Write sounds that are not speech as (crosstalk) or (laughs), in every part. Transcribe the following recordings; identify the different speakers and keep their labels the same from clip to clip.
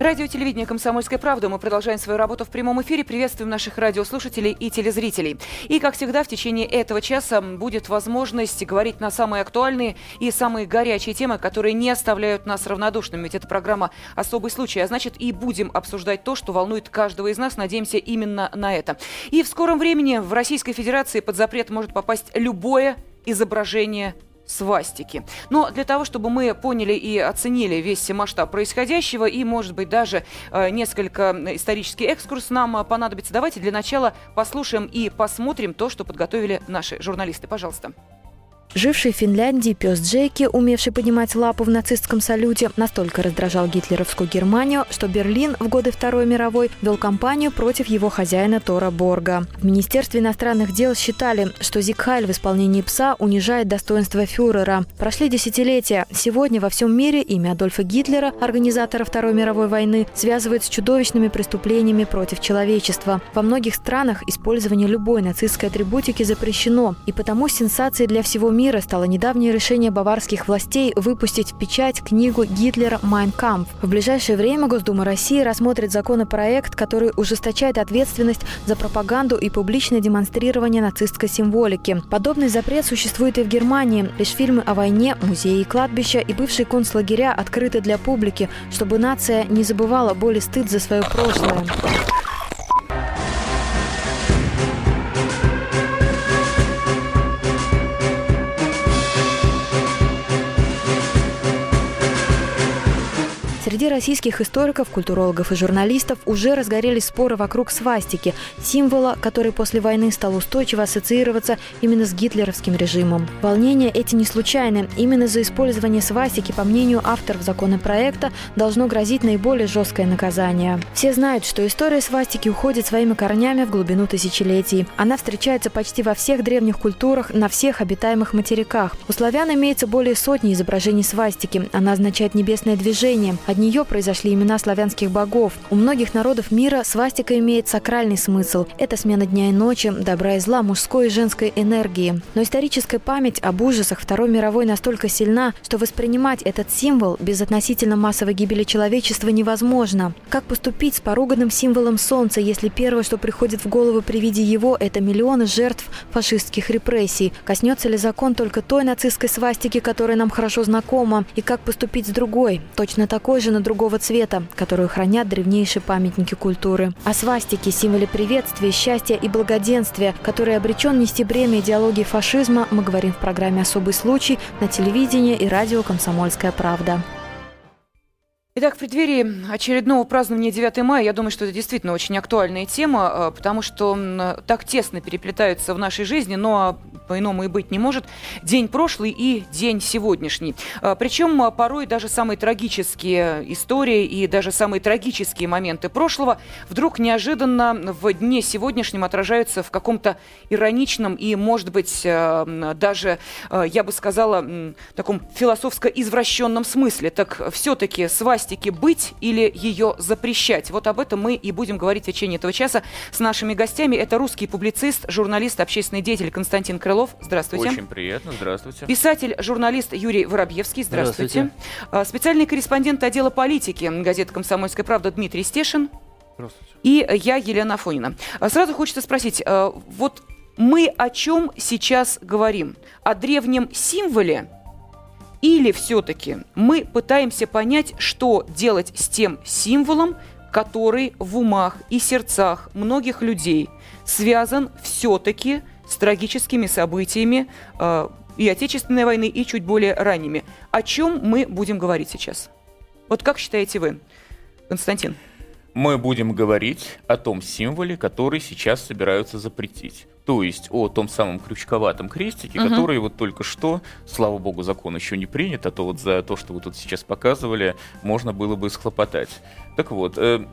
Speaker 1: Радио телевидение «Комсомольская правда». Мы продолжаем свою работу в прямом эфире. Приветствуем наших радиослушателей и телезрителей. И, как всегда, в течение этого часа будет возможность говорить на самые актуальные и самые горячие темы, которые не оставляют нас равнодушными. Ведь это программа «Особый случай». А значит, и будем обсуждать то, что волнует каждого из нас. Надеемся именно на это. И в скором времени в Российской Федерации под запрет может попасть любое изображение свастики. Но для того, чтобы мы поняли и оценили весь масштаб происходящего и, может быть, даже э, несколько исторический экскурс нам понадобится, давайте для начала послушаем и посмотрим то, что подготовили наши журналисты. Пожалуйста.
Speaker 2: Живший в Финляндии пес Джеки, умевший поднимать лапу в нацистском салюте, настолько раздражал гитлеровскую Германию, что Берлин в годы Второй мировой вел кампанию против его хозяина Тора Борга. В Министерстве иностранных дел считали, что Зигхайль в исполнении пса унижает достоинство фюрера. Прошли десятилетия. Сегодня во всем мире имя Адольфа Гитлера, организатора Второй мировой войны, связывают с чудовищными преступлениями против человечества. Во многих странах использование любой нацистской атрибутики запрещено, и потому сенсацией для всего мира мира стало недавнее решение баварских властей выпустить в печать книгу Гитлера «Майн Кампф». В ближайшее время Госдума России рассмотрит законопроект, который ужесточает ответственность за пропаганду и публичное демонстрирование нацистской символики. Подобный запрет существует и в Германии. Лишь фильмы о войне, музеи и кладбища и бывшие концлагеря открыты для публики, чтобы нация не забывала боль и стыд за свое прошлое. Среди российских историков, культурологов и журналистов уже разгорелись споры вокруг свастики, символа, который после войны стал устойчиво ассоциироваться именно с гитлеровским режимом. Волнения эти не случайны. Именно за использование свастики, по мнению авторов законопроекта, должно грозить наиболее жесткое наказание. Все знают, что история свастики уходит своими корнями в глубину тысячелетий. Она встречается почти во всех древних культурах, на всех обитаемых материках. У славян имеется более сотни изображений свастики. Она означает небесное движение. Одни нее произошли имена славянских богов. У многих народов мира свастика имеет сакральный смысл. Это смена дня и ночи, добра и зла, мужской и женской энергии. Но историческая память об ужасах Второй мировой настолько сильна, что воспринимать этот символ без относительно массовой гибели человечества невозможно. Как поступить с поруганным символом солнца, если первое, что приходит в голову при виде его, это миллионы жертв фашистских репрессий? Коснется ли закон только той нацистской свастики, которая нам хорошо знакома? И как поступить с другой, точно такой же, совершенно другого цвета, которую хранят древнейшие памятники культуры. О свастике, символе приветствия, счастья и благоденствия, который обречен нести бремя идеологии фашизма, мы говорим в программе «Особый случай» на телевидении и радио «Комсомольская правда».
Speaker 1: Итак, в преддверии очередного празднования 9 мая, я думаю, что это действительно очень актуальная тема, э, потому что так тесно переплетаются в нашей жизни, но по-иному и быть не может, день прошлый и день сегодняшний. Э, Причем э, порой даже самые трагические истории и даже самые трагические моменты прошлого вдруг неожиданно в дне сегодняшнем отражаются в каком-то ироничном и, может быть, даже, я бы сказала, таком философско-извращенном смысле. Так все-таки свасть пластике быть или ее запрещать? Вот об этом мы и будем говорить в течение этого часа с нашими гостями. Это русский публицист, журналист, общественный деятель Константин Крылов. Здравствуйте.
Speaker 3: Очень приятно. Здравствуйте.
Speaker 1: Писатель, журналист Юрий Воробьевский. Здравствуйте. Здравствуйте. А, специальный корреспондент отдела политики газеты «Комсомольская правда» Дмитрий Стешин. Здравствуйте. И я, Елена Афонина. А, сразу хочется спросить, а, вот мы о чем сейчас говорим? О древнем символе или все-таки мы пытаемся понять, что делать с тем символом, который в умах и сердцах многих людей связан все-таки с трагическими событиями э, и Отечественной войны, и чуть более ранними. О чем мы будем говорить сейчас? Вот как считаете вы, Константин?
Speaker 3: Мы будем говорить о том символе, который сейчас собираются запретить то есть о том самом крючковатом крестике, угу. который вот только что, слава богу, закон еще не принят, а то вот за то, что вы тут сейчас показывали, можно было бы схлопотать. Так вот, э,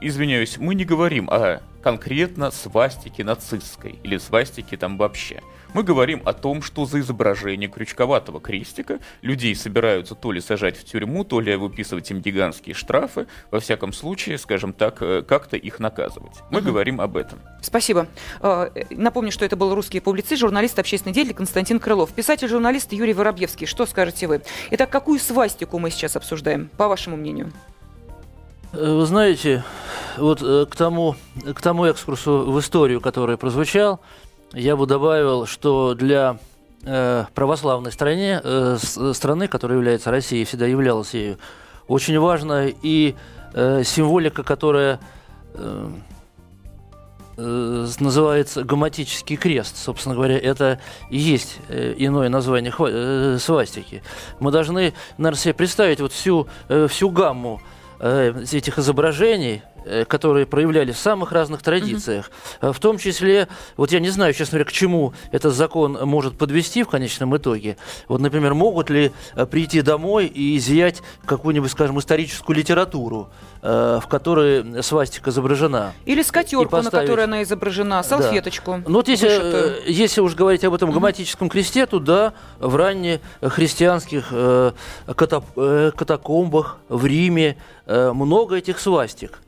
Speaker 3: извиняюсь, мы не говорим о конкретно свастике нацистской или свастике там вообще. Мы говорим о том, что за изображение крючковатого крестика людей собираются то ли сажать в тюрьму, то ли выписывать им гигантские штрафы. Во всяком случае, скажем так, э, как-то их наказывать. Мы угу. говорим об этом.
Speaker 1: Спасибо. Э, напомню, что это был русский публицист, журналист, общественный деятель Константин Крылов. Писатель-журналист Юрий Воробьевский. Что скажете вы? Итак, какую свастику мы сейчас обсуждаем, по вашему мнению?
Speaker 4: Э, вы знаете, вот к тому, к тому экскурсу в историю, который прозвучал, я бы добавил, что для э, православной стране, э, страны, которая является Россией, всегда являлась ею, очень важна и э, символика, которая э, э, называется гоматический крест. Собственно говоря, это и есть э, иное название э, свастики. Мы должны, наверное, себе представить вот всю, всю гамму этих изображений, Э, которые проявляли в самых разных традициях. Mm-hmm. В том числе, вот я не знаю, честно говоря, к чему этот закон может подвести в конечном итоге. Вот, например, могут ли э, прийти домой и изъять какую-нибудь, скажем, историческую литературу, в которой свастика изображена.
Speaker 1: Или скатерку, поставить... на которой она изображена, салфеточку.
Speaker 4: Да. Ну вот если, если уж говорить об этом грамматическом кресте, то да, в ранних христианских э, катакомбах в Риме много этих свастик.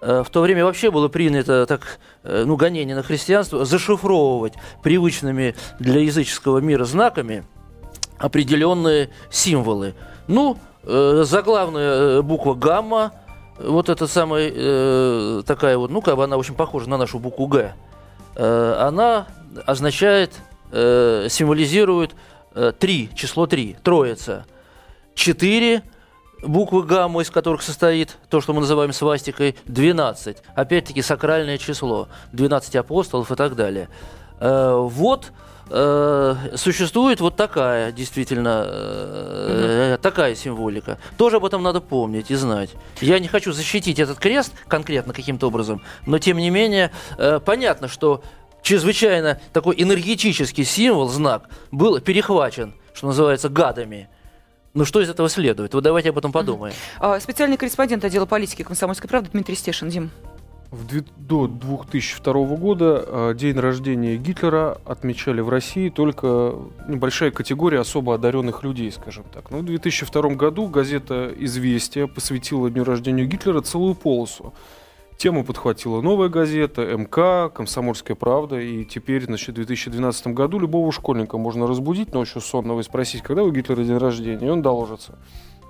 Speaker 4: Э, в то время вообще было принято так, э, ну, гонение на христианство, зашифровывать привычными для языческого мира знаками определенные символы. Ну, э, заглавная буква гамма, вот эта самая такая вот, ну, как бы она очень похожа на нашу букву Г, она означает, символизирует три, число три, троица. Четыре – буквы гамма, из которых состоит то, что мы называем свастикой, 12. Опять-таки сакральное число, 12 апостолов и так далее. Э, вот э, существует вот такая, действительно, э, такая символика. Тоже об этом надо помнить и знать. Я не хочу защитить этот крест конкретно каким-то образом, но тем не менее понятно, что чрезвычайно такой энергетический символ, знак, был перехвачен, что называется, гадами – ну что из этого следует? Вот давайте об этом подумаем.
Speaker 1: А, специальный корреспондент отдела политики комсомольской правды Дмитрий Стешин. Дим.
Speaker 5: В, до 2002 года а, день рождения Гитлера отмечали в России только небольшая категория особо одаренных людей, скажем так. Но в 2002 году газета «Известия» посвятила дню рождения Гитлера целую полосу. Тему подхватила «Новая газета», МК, «Комсомольская правда». И теперь, значит, в 2012 году любого школьника можно разбудить ночью сонного и спросить, когда у Гитлера день рождения, и он доложится.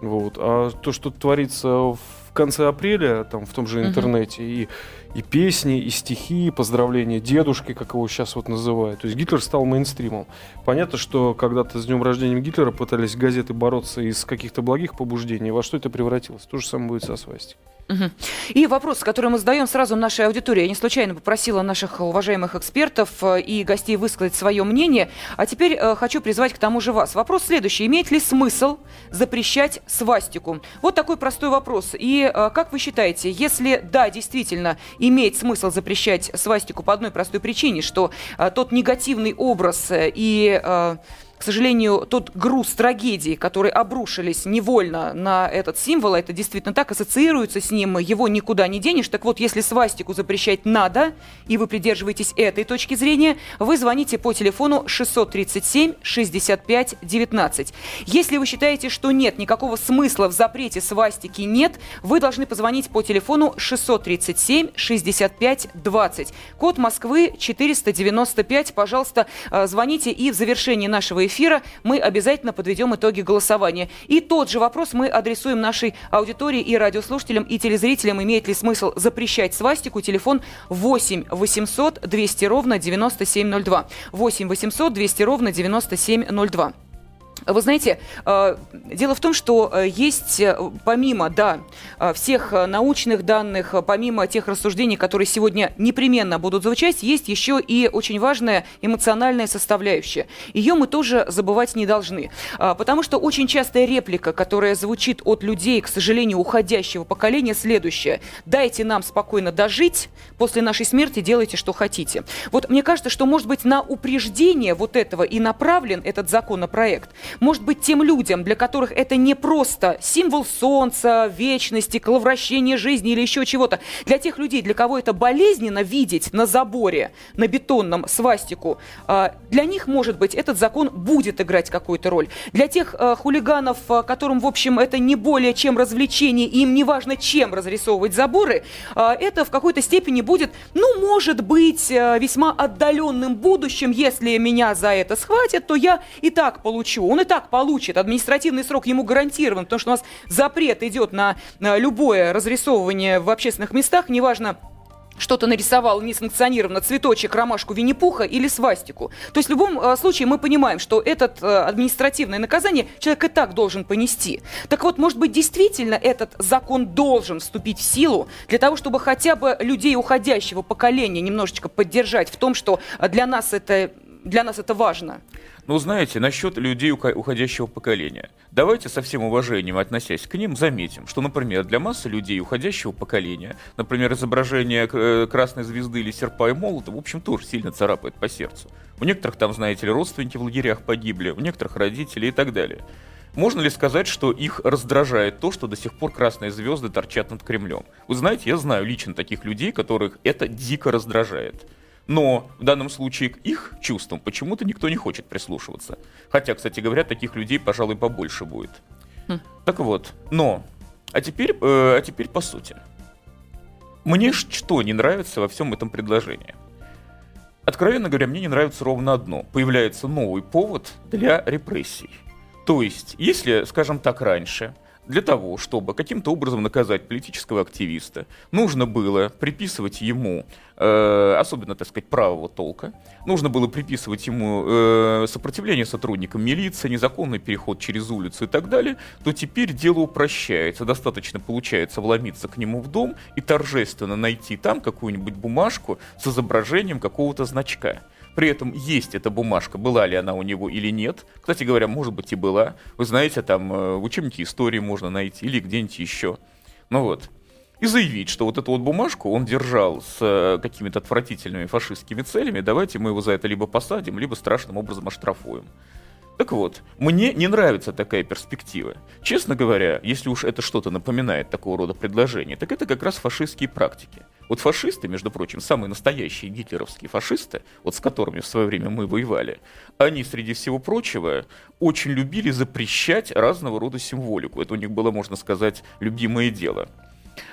Speaker 5: Вот. А то, что творится в конце апреля, там, в том же интернете, uh-huh. и, и песни, и стихи, и поздравления дедушки, как его сейчас вот называют. То есть Гитлер стал мейнстримом. Понятно, что когда-то с днем рождения Гитлера пытались газеты бороться из каких-то благих побуждений. Во что это превратилось? То же самое будет со свастикой.
Speaker 1: И вопрос, который мы задаем сразу нашей аудитории. Я не случайно попросила наших уважаемых экспертов э, и гостей высказать свое мнение. А теперь э, хочу призвать к тому же вас. Вопрос следующий. Имеет ли смысл запрещать свастику? Вот такой простой вопрос. И э, как вы считаете, если да, действительно имеет смысл запрещать свастику по одной простой причине, что тот негативный образ и... К сожалению, тот груз трагедии, которые обрушились невольно на этот символ, это действительно так, ассоциируется с ним, его никуда не денешь. Так вот, если свастику запрещать надо, и вы придерживаетесь этой точки зрения, вы звоните по телефону 637 65 19. Если вы считаете, что нет никакого смысла в запрете свастики нет, вы должны позвонить по телефону 637 65 20. Код Москвы 495. Пожалуйста, э, звоните и в завершении нашего мы обязательно подведем итоги голосования. И тот же вопрос мы адресуем нашей аудитории и радиослушателям, и телезрителям. Имеет ли смысл запрещать свастику? Телефон 8 800 200 ровно 9702. 8 800 200 ровно 9702. Вы знаете, э, дело в том, что э, есть э, помимо, да, всех научных данных, помимо тех рассуждений, которые сегодня непременно будут звучать, есть еще и очень важная эмоциональная составляющая. Ее мы тоже забывать не должны. Потому что очень частая реплика, которая звучит от людей, к сожалению, уходящего поколения, следующая. Дайте нам спокойно дожить, после нашей смерти делайте, что хотите. Вот мне кажется, что, может быть, на упреждение вот этого и направлен этот законопроект – может быть, тем людям, для которых это не просто символ солнца, вечности, коловращения жизни или еще чего-то. Для тех людей, для кого это болезненно видеть на заборе, на бетонном свастику, а, для них, может быть, этот закон будет играть какую-то роль. Для тех а, хулиганов, а, которым, в общем, это не более чем развлечение, и им не важно, чем разрисовывать заборы, это в какой-то степени будет, ну, может быть, весьма отдаленным будущим, если меня за это схватят, то я и так получу. Он и так получит. Административный срок ему гарантирован, потому что у нас запрет идет на, на любое разрисовывание в общественных местах, неважно, что-то нарисовал несанкционированно цветочек, ромашку Винни-Пуха или свастику. То есть в любом э, случае мы понимаем, что это э, административное наказание человек и так должен понести. Так вот, может быть, действительно этот закон должен вступить в силу для того, чтобы хотя бы людей уходящего поколения немножечко поддержать в том, что для нас это, для нас это важно.
Speaker 3: Ну, знаете, насчет людей уходящего поколения. Давайте со всем уважением относясь к ним заметим, что, например, для массы людей уходящего поколения, например, изображение э, красной звезды или серпа и молота, в общем, тоже сильно царапает по сердцу. У некоторых там, знаете ли, родственники в лагерях погибли, у некоторых родители и так далее. Можно ли сказать, что их раздражает то, что до сих пор красные звезды торчат над Кремлем? Вы знаете, я знаю лично таких людей, которых это дико раздражает. Но в данном случае к их чувствам почему-то никто не хочет прислушиваться. Хотя, кстати говоря, таких людей, пожалуй, побольше будет. Хм. Так вот, но, а теперь, э, а теперь по сути. Мне что не нравится во всем этом предложении? Откровенно говоря, мне не нравится ровно одно. Появляется новый повод для репрессий. То есть, если, скажем так, раньше для того, чтобы каким-то образом наказать политического активиста, нужно было приписывать ему, э, особенно, так сказать, правого толка, нужно было приписывать ему э, сопротивление сотрудникам милиции, незаконный переход через улицу и так далее, то теперь дело упрощается. Достаточно, получается, вломиться к нему в дом и торжественно найти там какую-нибудь бумажку с изображением какого-то значка. При этом есть эта бумажка, была ли она у него или нет. Кстати говоря, может быть и была. Вы знаете, там э, в учебнике истории можно найти или где-нибудь еще. Ну вот. И заявить, что вот эту вот бумажку он держал с э, какими-то отвратительными фашистскими целями, давайте мы его за это либо посадим, либо страшным образом оштрафуем. Так вот, мне не нравится такая перспектива. Честно говоря, если уж это что-то напоминает такого рода предложение, так это как раз фашистские практики. Вот фашисты, между прочим, самые настоящие гитлеровские фашисты, вот с которыми в свое время мы воевали, они, среди всего прочего, очень любили запрещать разного рода символику. Это у них было, можно сказать, любимое дело.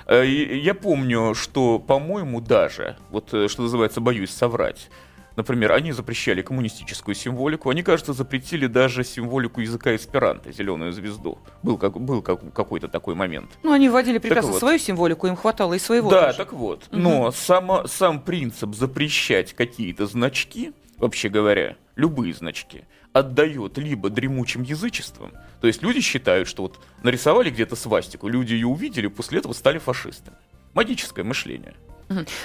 Speaker 3: Э, я помню, что, по-моему, даже, вот э, что называется, боюсь соврать, Например, они запрещали коммунистическую символику, они, кажется, запретили даже символику языка эсперанто, зеленую звезду. Был, как, был как, какой-то такой момент.
Speaker 1: Ну, они вводили прекрасно вот. свою символику, им хватало и своего.
Speaker 3: Да, тоже. так вот. Угу. Но само, сам принцип запрещать какие-то значки, вообще говоря, любые значки, отдает либо дремучим язычеством, то есть люди считают, что вот нарисовали где-то свастику, люди ее увидели, после этого стали фашистами. Магическое мышление.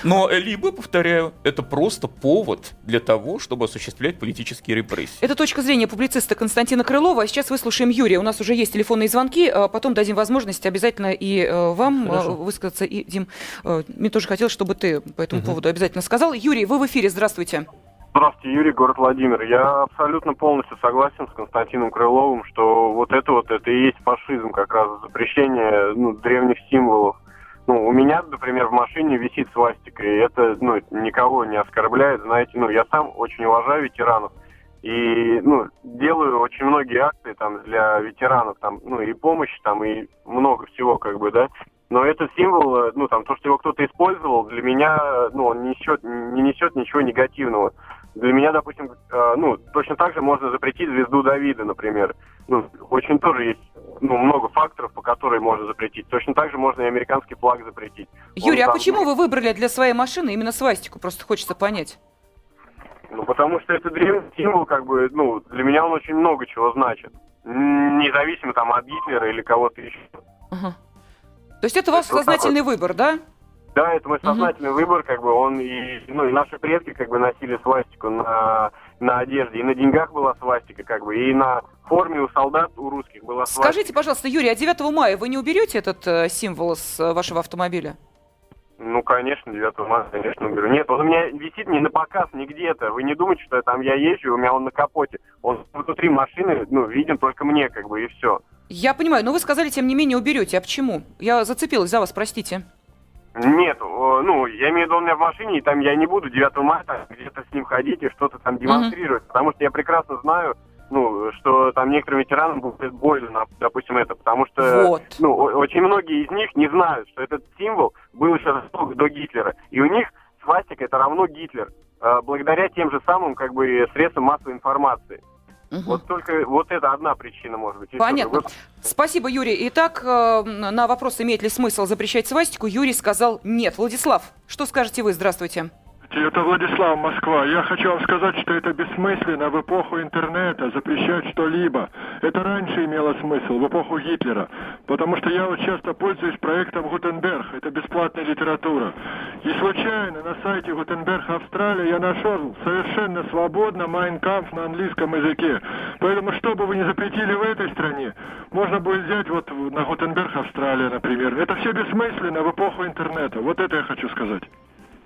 Speaker 3: Но либо, повторяю, это просто повод для того, чтобы осуществлять политические репрессии.
Speaker 1: Это точка зрения публициста Константина Крылова. А сейчас выслушаем Юрия. У нас уже есть телефонные звонки. А потом дадим возможность обязательно и э, вам э, Хорошо. высказаться. И, Дим, э, мне тоже хотелось, чтобы ты по этому угу. поводу обязательно сказал. Юрий, вы в эфире. Здравствуйте.
Speaker 6: Здравствуйте, Юрий, город Владимир. Я абсолютно полностью согласен с Константином Крыловым, что вот это вот, это и есть фашизм, как раз запрещение ну, древних символов ну, у меня, например, в машине висит свастика, и это, ну, никого не оскорбляет, знаете, ну, я сам очень уважаю ветеранов, и, ну, делаю очень многие акции там для ветеранов, там, ну, и помощи, там, и много всего, как бы, да, но это символ, ну, там, то, что его кто-то использовал, для меня, ну, он несет, не несет ничего негативного. Для меня, допустим, э, ну, точно так же можно запретить звезду Давида, например. Ну, очень тоже есть ну, много факторов, по которым можно запретить. Точно так же можно и американский флаг запретить.
Speaker 1: Юрий, он а почему вы выбрали для своей машины именно свастику? Просто хочется понять.
Speaker 6: Ну, потому что это древний символ, как бы, ну, для меня он очень много чего значит. независимо там от Гитлера или кого-то еще.
Speaker 1: Ага. То есть это ваш
Speaker 6: Это вот так
Speaker 1: сознательный выбор, да?
Speaker 6: Да, это мой сознательный выбор, как бы он и, ну, и наши предки как бы носили свастику на, на одежде, и на деньгах была свастика, как бы, и на форме у солдат, у русских была свастика.
Speaker 1: Скажите, пожалуйста, Юрий, а 9 мая вы не уберете этот э, символ с э, вашего автомобиля?
Speaker 6: Ну, конечно, 9 мая, конечно, уберу. Нет, он у меня висит не на показ, не где-то. Вы не думайте, что там я езжу, у меня он на капоте. Он внутри машины, ну, виден только мне, как бы, и все.
Speaker 1: Я понимаю, но вы сказали, тем не менее, уберете. А почему? Я зацепилась за вас, простите.
Speaker 6: Нет, ну, я имею в виду, он у меня в машине, и там я не буду 9 мая там где-то с ним ходить и что-то там демонстрировать, потому что я прекрасно знаю, ну, что там некоторым ветеранам будет больно, допустим, это, потому что,
Speaker 1: Вот.
Speaker 6: ну, очень многие из них не знают, что этот символ был еще до Гитлера, и у них свастика это равно Гитлер, э, благодаря тем же самым, как бы, средствам массовой информации.
Speaker 1: Мгм.
Speaker 6: Вот только вот это одна причина, может быть.
Speaker 1: Понятно.
Speaker 6: Вы-
Speaker 1: Спасибо, Юрий. Итак, э, на вопрос, имеет ли смысл запрещать свастику, Юрий сказал нет. Владислав, что скажете вы? Здравствуйте.
Speaker 7: Это Владислав, Москва. Я хочу вам сказать, что это бессмысленно в эпоху интернета запрещать что-либо. Это раньше имело смысл, в эпоху Гитлера. Потому что я вот часто пользуюсь проектом Гутенберг. Это бесплатная литература. И случайно на сайте Гутенберг Австралия я нашел совершенно свободно Kampf на английском языке. Поэтому, что бы вы ни запретили в этой стране, можно будет взять вот на Гутенберг Австралия, например. Это все бессмысленно в эпоху интернета. Вот это я хочу сказать.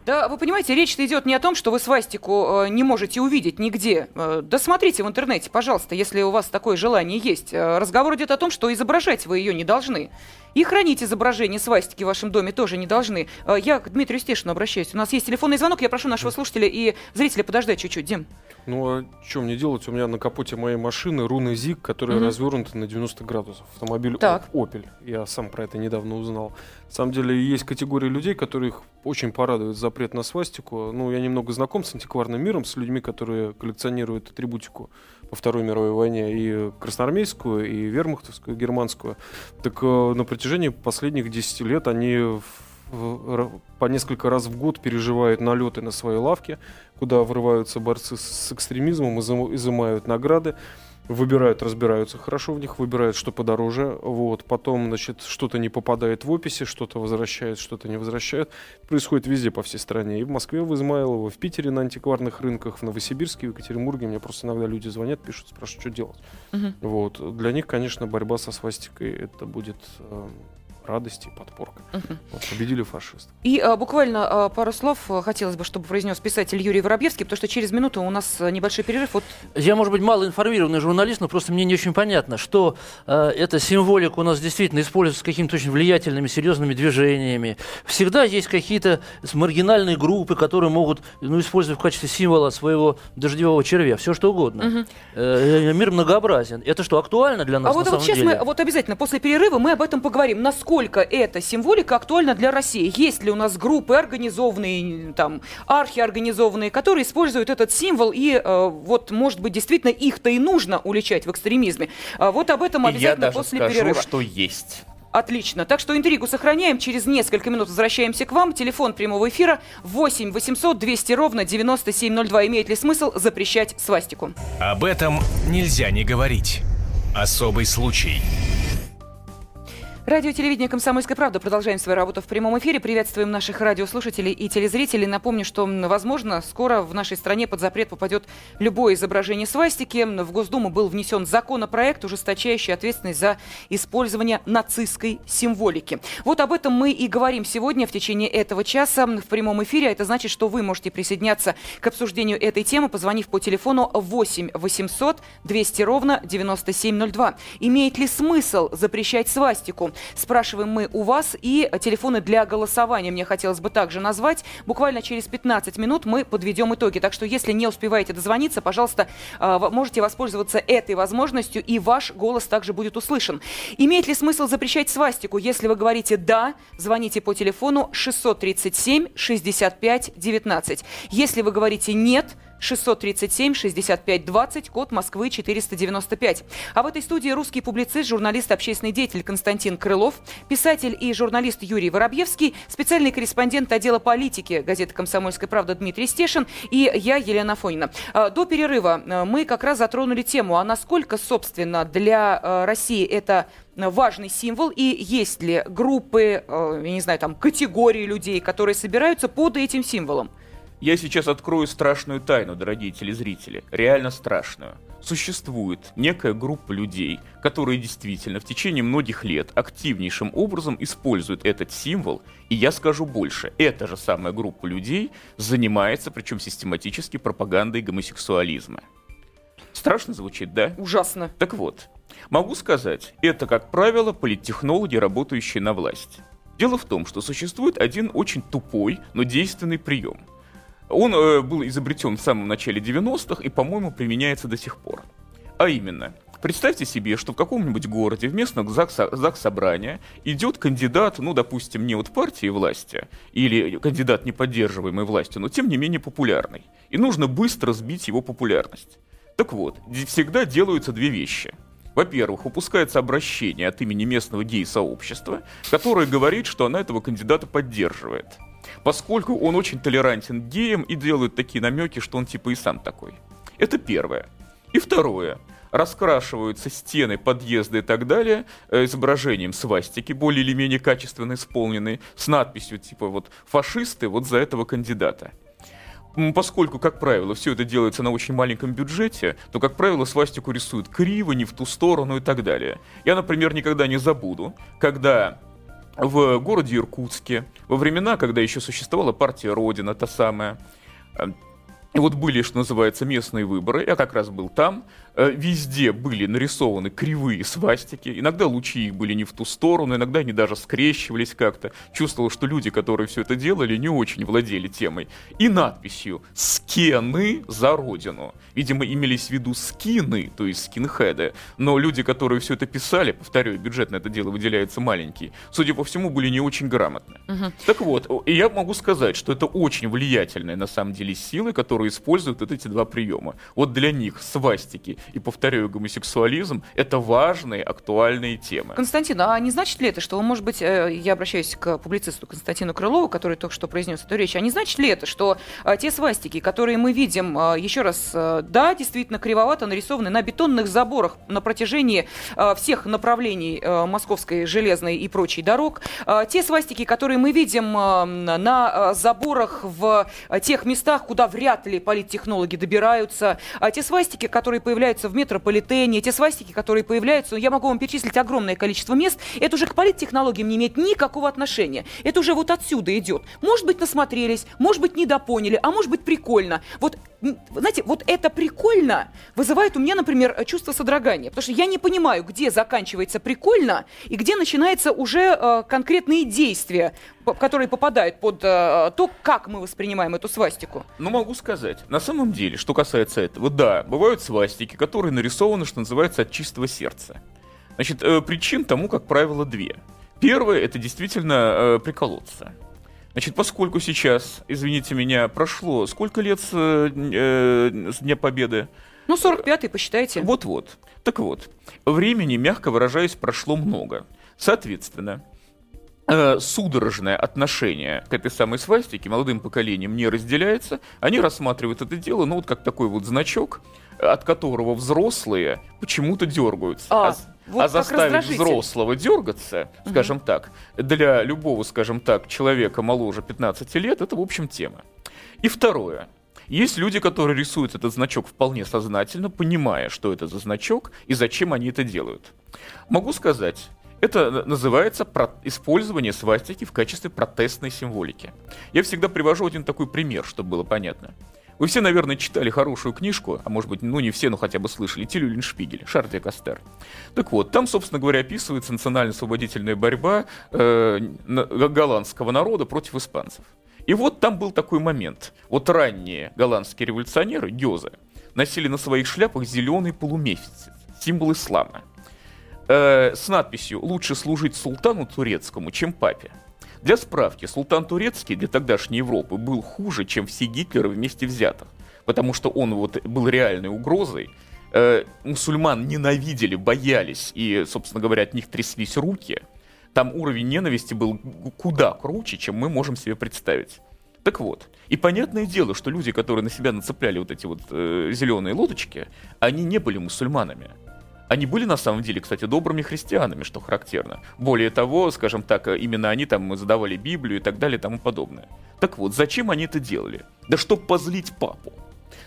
Speaker 1: Да, вы понимаете, речь-то идет не о том, что вы свастику э, не можете увидеть нигде. Э, да смотрите в интернете, пожалуйста, если у вас такое желание есть. Э, разговор идет о том, что изображать вы ее не должны. И хранить изображение свастики в вашем доме тоже не должны. Э, я к Дмитрию Стешину обращаюсь. У нас есть телефонный звонок. Я прошу нашего слушателя и зрителя подождать чуть-чуть. Дим.
Speaker 5: Ну, а что мне делать? У меня на капоте моей машины руны ЗИГ, которые
Speaker 1: Мгм.
Speaker 5: развернуты на 90 градусов. Автомобиль
Speaker 1: Так.
Speaker 5: Opel. Я сам про это недавно узнал. На самом деле, есть категория людей, которых очень порадует запрет на свастику. Ну, я немного знаком с антикварным миром, с людьми, которые коллекционируют атрибутику по Второй мировой войне, и красноармейскую, и вермахтовскую, и германскую. Так э, на протяжении последних 10 лет они по несколько раз в год переживают налеты на свои лавки, куда врываются борцы с- экстремизмом, изым- изымают награды, выбирают, разбираются хорошо в них, выбирают, что подороже, вот, потом, значит, что-то не попадает в описи, что-то возвращают, что-то не возвращают. Происходит везде по всей стране. И в Москве, в Измайлово, в Питере на антикварных рынках, в Новосибирске, в Екатеринбурге. Мне просто иногда люди звонят, пишут, спрашивают, что делать.
Speaker 1: Мгм.
Speaker 5: Вот. Для них, конечно, борьба со свастикой это будет э, радость и подпорка.
Speaker 1: Мгм.
Speaker 5: Вот, победили фашисты.
Speaker 1: И а, буквально а, пару слов а, хотелось бы, чтобы произнес писатель Юрий Воробьевский, потому что через минуту у нас а, небольшой перерыв. Вот
Speaker 4: Я, может быть, мало информированный журналист, но просто мне не очень понятно, что э, эта символика у нас действительно используется с какими-то очень влиятельными, серьезными движениями. Всегда есть какие-то маргинальные группы, которые могут ну, использовать в качестве символа своего дождевого червя, все что угодно. Э, мир многообразен. Это что, актуально для нас
Speaker 1: А
Speaker 4: на
Speaker 1: вот,
Speaker 4: самом
Speaker 1: вот сейчас
Speaker 4: деле?
Speaker 1: мы вот обязательно после перерыва мы об этом поговорим. Насколько эта символика актуальна для России? Есть ли у нас группы организованные, там, архиорганизованные, которые используют этот символ и э, вот, может быть, действительно их-то и нужно уличать в экстремизме? А вот об этом
Speaker 3: И я
Speaker 1: обязательно
Speaker 3: даже
Speaker 1: после
Speaker 3: скажу,
Speaker 1: перерыва.
Speaker 3: что есть.
Speaker 1: Отлично. Так что интригу сохраняем. Через несколько минут возвращаемся к вам. Телефон прямого эфира 8 800 200 ровно 9702. Имеет ли смысл запрещать свастику?
Speaker 8: Об этом нельзя не говорить. Особый случай.
Speaker 1: Радио телевидение «Комсомольская правда». Продолжаем свою работу в прямом эфире. Приветствуем наших радиослушателей и телезрителей. Напомню, что, возможно, скоро в нашей стране под запрет попадет любое изображение свастики. В Госдуму был внесен законопроект, ужесточающий ответственность за использование нацистской символики. Вот об этом мы и говорим сегодня в течение этого часа в прямом эфире. А Это значит, что вы можете присоединяться к обсуждению этой темы, позвонив по телефону 8 800 200 ровно 9702. Имеет ли смысл запрещать свастику? Спрашиваем мы у вас. И телефоны для голосования мне хотелось бы также назвать. Буквально через 15 минут мы подведем итоги. Так что, если не успеваете дозвониться, пожалуйста, а, можете воспользоваться этой возможностью, и ваш голос также будет услышан. Имеет ли смысл запрещать свастику? Если вы говорите «да», звоните по телефону 637 65 19. Если вы говорите «нет», 637-65-20, код Москвы 495. А в этой студии русский публицист, журналист, общественный деятель Константин Крылов, писатель и журналист Юрий Воробьевский, специальный корреспондент отдела политики газеты «Комсомольская правда» Дмитрий Стешин и я, Елена Фонина. А, до перерыва э, мы как раз затронули тему, а насколько, собственно, для э, России это важный символ, и есть ли группы, я не знаю, там, категории людей, которые собираются под этим символом?
Speaker 3: Я сейчас открою страшную тайну, дорогие телезрители, реально страшную. Существует некая группа людей, которые действительно в течение многих лет активнейшим образом используют этот символ, и я скажу больше, эта же самая группа людей занимается, причем систематически, пропагандой гомосексуализма. Страшно звучит, да?
Speaker 1: Ужасно.
Speaker 3: Так вот, могу сказать, это, как правило, политтехнологи, работающие на власти. Дело в том, что существует один очень тупой, но действенный прием. Он э, был изобретен в самом начале 90-х и, по-моему, применяется до сих пор. А именно, представьте себе, что в каком-нибудь городе в местном ЗАГС, ЗАГС собрания идет кандидат, ну, допустим, не от партии власти, или кандидат, не властью, но тем не менее популярный. И нужно быстро сбить его популярность. Так вот, всегда делаются две вещи. Во-первых, выпускается обращение от имени местного гей-сообщества, которое говорит, что она этого кандидата поддерживает. Поскольку он очень толерантен к геям и делает такие намеки, что он типа и сам такой. Это первое. И второе раскрашиваются стены, подъезды и так далее э, изображением свастики, более или менее качественно исполненной, с надписью типа вот «фашисты вот за этого кандидата». Поскольку, как правило, все это делается на очень маленьком бюджете, то, как правило, свастику рисуют криво, не в ту сторону и так далее. Я, например, никогда не забуду, когда в городе Иркутске, во времена, когда еще существовала партия Родина, та самая, э, и вот были, что называется, местные выборы, я как раз был там, везде были нарисованы кривые свастики, иногда лучи их были не в ту сторону, иногда они даже скрещивались как-то. Чувствовал, что люди, которые все это делали, не очень владели темой. И надписью «Скены за Родину». Видимо, имелись в виду скины, то есть скинхеды, но люди, которые все это писали, повторю, бюджет на это дело выделяется маленький, судя по всему, были не очень грамотны. Угу. Так вот, я могу сказать, что это очень влиятельные на самом деле силы, которые используют вот эти два приема. Вот для них свастики и, повторяю, гомосексуализм — это важные, актуальные темы.
Speaker 1: Константин, а не значит ли это, что, может быть, э, я обращаюсь к публицисту Константину Крылову, который только что произнес эту речь, а не значит ли это, что э, те свастики, которые мы видим, э, еще раз, да, действительно кривовато нарисованы на бетонных заборах на протяжении всех направлений московской железной и прочей дорог, те свастики, которые мы видим на заборах в тех местах, куда вряд ли политтехнологи добираются, те свастики, которые появляются появляются в метрополитене, эти свастики, которые появляются, я могу вам перечислить огромное количество мест, это уже к политтехнологиям не имеет никакого отношения. Это уже вот отсюда идет. Может быть, насмотрелись, может быть, недопоняли, а может быть, прикольно. Вот знаете, вот это прикольно вызывает у меня, например, чувство содрогания. Потому что я не понимаю, где заканчивается прикольно и где начинаются уже э, конкретные действия, которые попадают под э, то, как мы воспринимаем эту свастику.
Speaker 3: Ну, могу сказать. На самом деле, что касается этого, да, бывают свастики, которые нарисованы, что называется, от чистого сердца. Значит, э, причин тому, как правило, две. Первое, это действительно э, приколоться. Значит, поскольку сейчас, извините меня, прошло сколько лет с, э, с Дня Победы?
Speaker 1: Ну, 45-й, посчитайте.
Speaker 3: Вот-вот. Так вот, времени, мягко выражаясь, прошло много. Соответственно, э, судорожное отношение к этой самой свастике молодым поколением не разделяется. Они рассматривают это дело, ну, вот как такой вот значок, от которого взрослые почему-то дергаются.
Speaker 1: А, а, вот
Speaker 3: а заставить взрослого дергаться, скажем угу. так, для любого, скажем так, человека моложе 15 лет, это, в общем, тема. И второе. Есть люди, которые рисуют этот значок вполне сознательно, понимая, что это за значок и зачем они это делают. Могу сказать, это называется использование свастики в качестве протестной символики. Я всегда привожу один такой пример, чтобы было понятно. Вы все, наверное, читали хорошую книжку, а может быть, ну не все, но хотя бы слышали, Тилю Линшпигель, Шарль Кастер. Так вот, там, собственно говоря, описывается национально-освободительная борьба э, голландского народа против испанцев. И вот там был такой момент. Вот ранние голландские революционеры, гёзы, носили на своих шляпах зеленый полумесяц, символ ислама, э, с надписью «Лучше служить султану турецкому, чем папе». Для справки, султан турецкий для тогдашней Европы был хуже, чем все Гитлеры вместе взятых. потому что он вот был реальной угрозой, э, мусульман ненавидели, боялись и, собственно говоря, от них тряслись руки, там уровень ненависти был куда круче, чем мы можем себе представить. Так вот, и понятное дело, что люди, которые на себя нацепляли вот эти вот э, зеленые лодочки, они не были мусульманами. Они были на самом деле, кстати, добрыми христианами, что характерно. Более того, скажем так, именно они там задавали Библию и так далее и тому подобное. Так вот, зачем они это делали? Да чтоб позлить папу.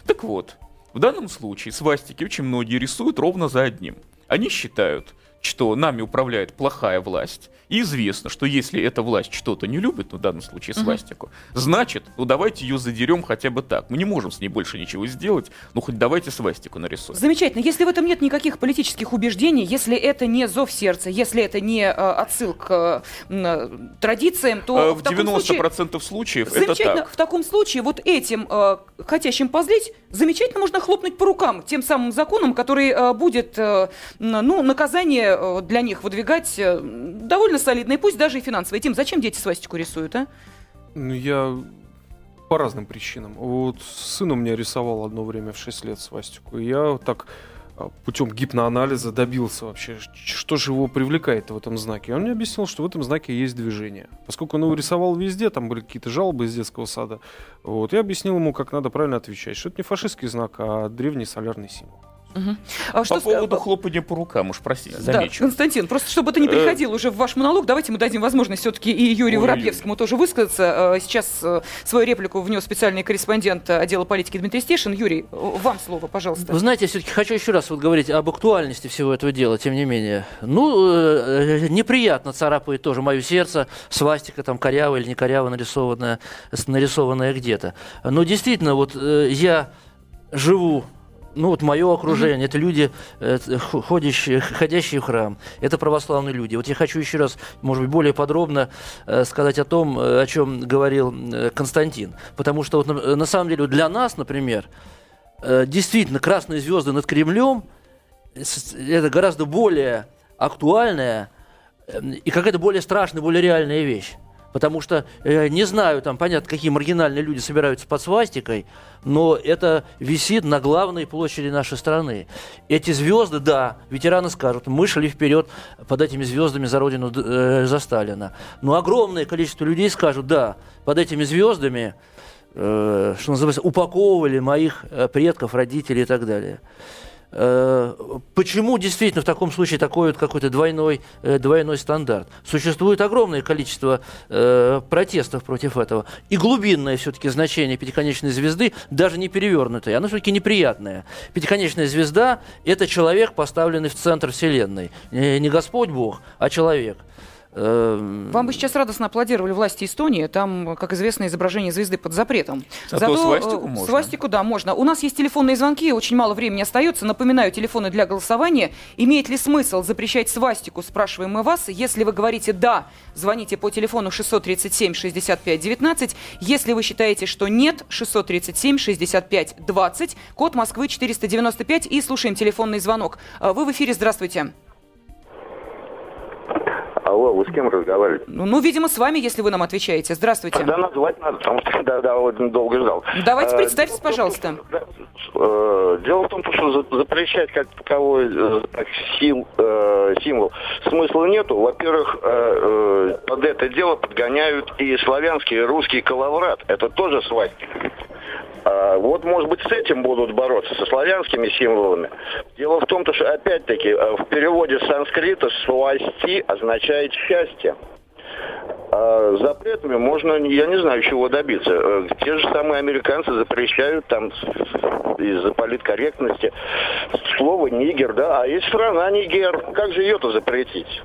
Speaker 3: Так вот, в данном случае свастики очень многие рисуют ровно за одним. Они считают, что нами управляет плохая власть, и известно, что если эта власть что-то не любит, ну, в данном случае свастику, угу. значит, ну давайте ее задерем хотя бы так. Мы не можем с ней больше ничего сделать, ну хоть давайте свастику нарисуем.
Speaker 1: Замечательно. Если в этом нет никаких политических убеждений, если это не зов сердца, если это не э, отсыл к э, традициям, то
Speaker 3: э, в, в 90% случае... случаев это так.
Speaker 1: В таком случае вот этим э, хотящим позлить замечательно можно хлопнуть по рукам тем самым законом, который э, будет э, ну, наказание э, для них выдвигать э, довольно солидные, пусть даже и финансовые. Тим, зачем дети свастику рисуют, а?
Speaker 5: Ну, я по разным причинам. Вот сын у меня рисовал одно время в 6 лет свастику. И я так а, путем гипноанализа добился вообще, что же его привлекает в этом знаке. Он мне объяснил, что в этом знаке есть движение. Поскольку он его рисовал везде, там были какие-то жалобы из детского сада, вот, я объяснил ему, как надо правильно отвечать, что это не фашистский знак, а древний солярный символ.
Speaker 3: Угу. А что по поводу с... хлопания по рукам, уж простите,
Speaker 1: замечу. Да, Константин, просто чтобы это не приходило уже в ваш монолог, давайте мы дадим возможность все-таки и Юрию Воробьевскому тоже высказаться. Э, сейчас э, свою реплику внес специальный корреспондент отдела политики Дмитрий Стешин. Юрий, вам слово, пожалуйста.
Speaker 4: Вы знаете, я все-таки хочу еще раз вот говорить об актуальности всего этого дела, тем не менее. Ну, э, неприятно царапает тоже мое сердце, свастика там корявая или не коряво нарисованная, нарисованная где-то. Но действительно, вот я живу ну вот мое окружение, это люди, э, ходящие, ходящие в храм, это православные люди. Вот я хочу еще раз, может быть, более подробно э, сказать о том, э, о чем говорил Константин. Потому что вот на, на самом деле для нас, например, действительно красные звезды над Кремлем это гораздо более актуальная и какая-то более страшная, более реальная вещь. Потому что, э, не знаю, там, понятно, какие маргинальные люди собираются под свастикой, но это висит на главной площади нашей страны. Эти звезды, да, ветераны скажут, мы шли вперед под этими звездами за родину, э, за Сталина. Но огромное количество людей скажут, да, под этими звездами э, что называется, упаковывали моих э, предков, родителей и так далее. Э, почему действительно в таком случае такой вот какой-то двойной, э, двойной стандарт? Существует огромное количество э, протестов против этого. И глубинное все-таки значение пятиконечной звезды, даже не перевернутое, оно все-таки неприятное. Пятиконечная звезда – это человек, поставленный в центр Вселенной. Не Господь Бог, а человек.
Speaker 1: Эм, Вам бы сейчас радостно аплодировали власти Эстонии. Там, как известно, изображение звезды под запретом.
Speaker 3: Зато, Зато свастику э, можно.
Speaker 1: Свастику, да, можно. У нас есть телефонные звонки, очень мало времени остается. Напоминаю, телефоны для голосования. Имеет ли смысл запрещать свастику, спрашиваем мы вас. Если вы говорите «да», звоните по телефону 637-65-19. Если вы считаете, что нет, 637-65-20, код Москвы 495 и слушаем телефонный звонок. Э, вы в эфире, здравствуйте.
Speaker 9: Алло, вы с кем разговариваете?
Speaker 1: Ну, ну, видимо, с вами, если вы нам отвечаете. Здравствуйте.
Speaker 9: Да, назвать надо, потому что да, да, очень долго ждал.
Speaker 1: Давайте а, представьтесь, пожалуйста.
Speaker 9: Э, дело в том, что запрещать как таковой э, сил, символ смысла нету. Во-первых, под это дело подгоняют и славянский, и русский коловрат. Это тоже свастика. А, вот, может быть, с этим будут бороться, со славянскими символами. Дело в том, что, опять-таки, э, в переводе с санскрита «свасти» означает «счастье». А запретами можно, я не знаю, чего добиться. Э, те же самые американцы запрещают там из-за политкорректности слово «нигер», да, а есть страна «нигер», как же ее-то запретить?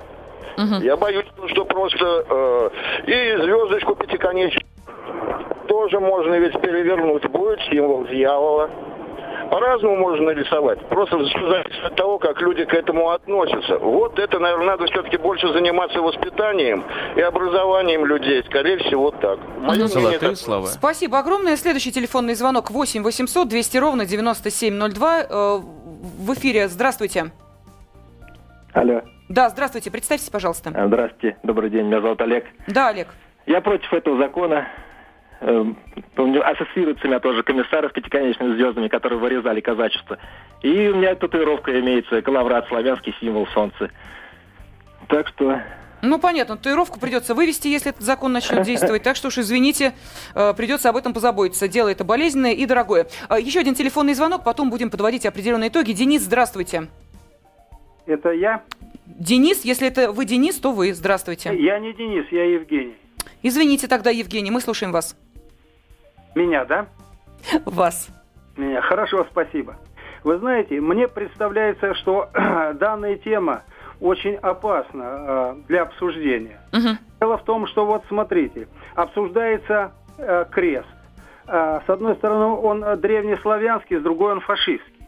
Speaker 9: Угу. Я боюсь, что просто э, и звездочку пятиконечную тоже можно ведь перевернуть. Будет символ дьявола. По-разному можно нарисовать. Просто зависит от того, как люди к этому относятся. Вот это, наверное, надо все-таки больше заниматься воспитанием и образованием людей. Скорее всего, так.
Speaker 1: Мое Золотые слова. Спасибо огромное. Следующий телефонный звонок 8 800 200 ровно 9702. Э, в эфире. Здравствуйте.
Speaker 10: Алло.
Speaker 1: Да, здравствуйте. Представьтесь, пожалуйста.
Speaker 10: Здравствуйте. Добрый день. Меня зовут Олег.
Speaker 1: Да, Олег.
Speaker 10: Я против этого закона. э, ассоциируется у меня тоже комиссары с пятиконечными звездами, которые вырезали казачество. И у меня татуировка имеется, калаврат, славянский символ солнца. Так что
Speaker 1: ну, понятно, татуировку придется вывести, если этот закон начнет (laughs) действовать. Так что уж, извините, э, придется об этом позаботиться. Дело это болезненное и дорогое. Э, еще один телефонный звонок, потом будем подводить определенные итоги. Денис, здравствуйте.
Speaker 11: Это я?
Speaker 1: Денис, если это вы Денис, то вы. Здравствуйте.
Speaker 11: Я не Денис, я Евгений.
Speaker 1: Извините тогда, Евгений, мы слушаем вас.
Speaker 11: Меня, да?
Speaker 1: Вас.
Speaker 11: Меня. Хорошо, спасибо. Вы знаете, мне представляется, что (clears throat) данная тема очень опасна э, для обсуждения. Угу. Дело в том, что вот смотрите, обсуждается э, крест. Э, с одной стороны, он древнеславянский, с другой он фашистский.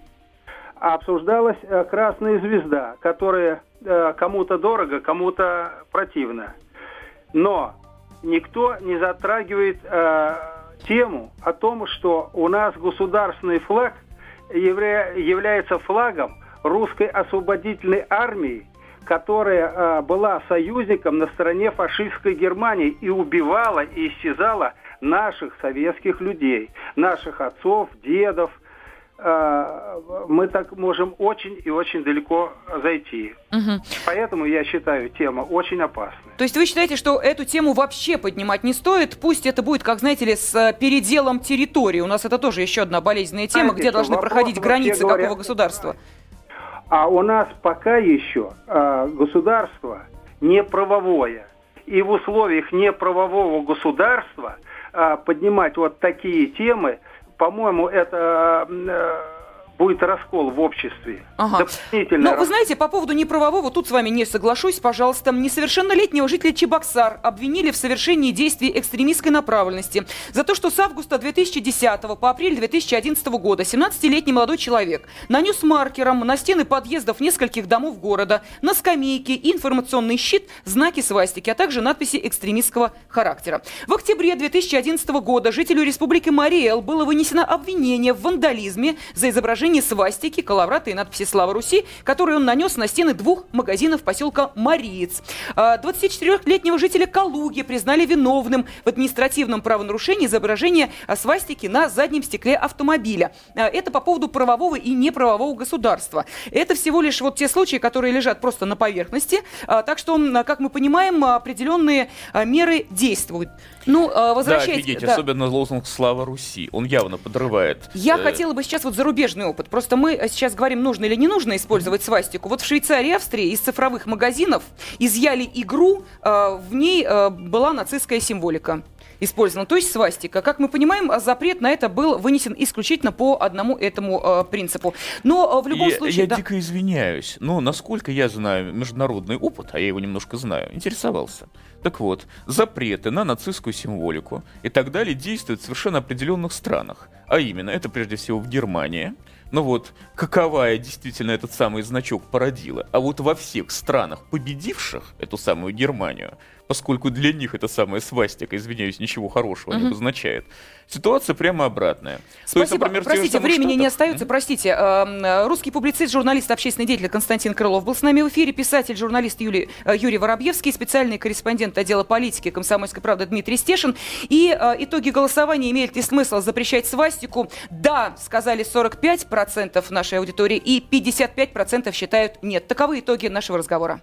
Speaker 11: А обсуждалась э, красная звезда, которая э, кому-то дорого, кому-то противна. Но никто не затрагивает э, тему о том, что у нас государственный флаг явля- является флагом русской освободительной армии которая э, была союзником на стороне фашистской Германии и убивала и исчезала наших советских людей, наших отцов, дедов. Э, мы так можем очень и очень далеко зайти. Угу. Поэтому я считаю тема очень опасной.
Speaker 1: То есть вы считаете, что эту тему вообще поднимать не стоит? Пусть это будет, как знаете ли, с э, переделом территории. У нас это тоже еще одна болезненная тема, Знаете, где должны проходить границы говоря, какого государства.
Speaker 11: А у нас пока еще э, государство не правовое. И в условиях неправового государства э, поднимать вот такие темы, по-моему, это э, будет раскол в обществе.
Speaker 1: Ага. Но вы знаете, по поводу неправового, тут с вами не соглашусь, пожалуйста. Несовершеннолетнего жителя Чебоксар обвинили в совершении действий экстремистской направленности за то, что с августа 2010 по апрель 2011 года 17-летний молодой человек нанес маркером на стены подъездов нескольких домов города, на скамейке информационный щит знаки свастики, а также надписи экстремистского характера. В октябре 2011 года жителю Республики Мариэл было вынесено обвинение в вандализме за изображение изображение свастики, коловрата и надписи «Слава Руси», которые он нанес на стены двух магазинов поселка Мариец. 24-летнего а, жителя Калуги признали виновным в административном правонарушении изображения свастики на заднем стекле автомобиля. А, это по поводу правового и неправового государства. Это всего лишь вот те случаи, которые лежат просто на поверхности. А, так что, как мы понимаем, определенные меры действуют.
Speaker 3: Ну, возвращаясь... Да, видите, да. особенно лозунг «Слава Руси». Он явно подрывает.
Speaker 1: Я э... хотела бы сейчас вот зарубежный опыт. Просто мы сейчас говорим, нужно или не нужно использовать свастику. Вот в Швейцарии и Австрии из цифровых магазинов изъяли игру, э, в ней э, была нацистская символика использована, то есть свастика. Как мы понимаем, запрет на это был вынесен исключительно по одному этому э, принципу. Но э, в любом
Speaker 3: я,
Speaker 1: случае...
Speaker 3: Я да. дико извиняюсь, но насколько я знаю международный опыт, а я его немножко знаю, интересовался. Так вот, запреты на нацистскую символику и так далее действуют в совершенно определенных странах. А именно, это прежде всего в Германии, ну вот, каковая действительно этот самый значок породила. А вот во всех странах, победивших эту самую Германию, поскольку для них это самая свастика, извиняюсь, ничего хорошего угу. не означает. Ситуация прямо обратная.
Speaker 1: Спасибо. есть, например, простите, времени штатах... не остается, простите. Э, русский публицист, журналист, общественный деятель Константин Крылов был с нами в эфире, писатель, журналист Юлий, э, Юрий Воробьевский, специальный корреспондент отдела политики комсомольской правды Дмитрий Стешин. И э, итоги голосования, имеет ли смысл запрещать свастику? Да, сказали 45% нашей аудитории, и 55% считают нет. Таковы итоги нашего разговора.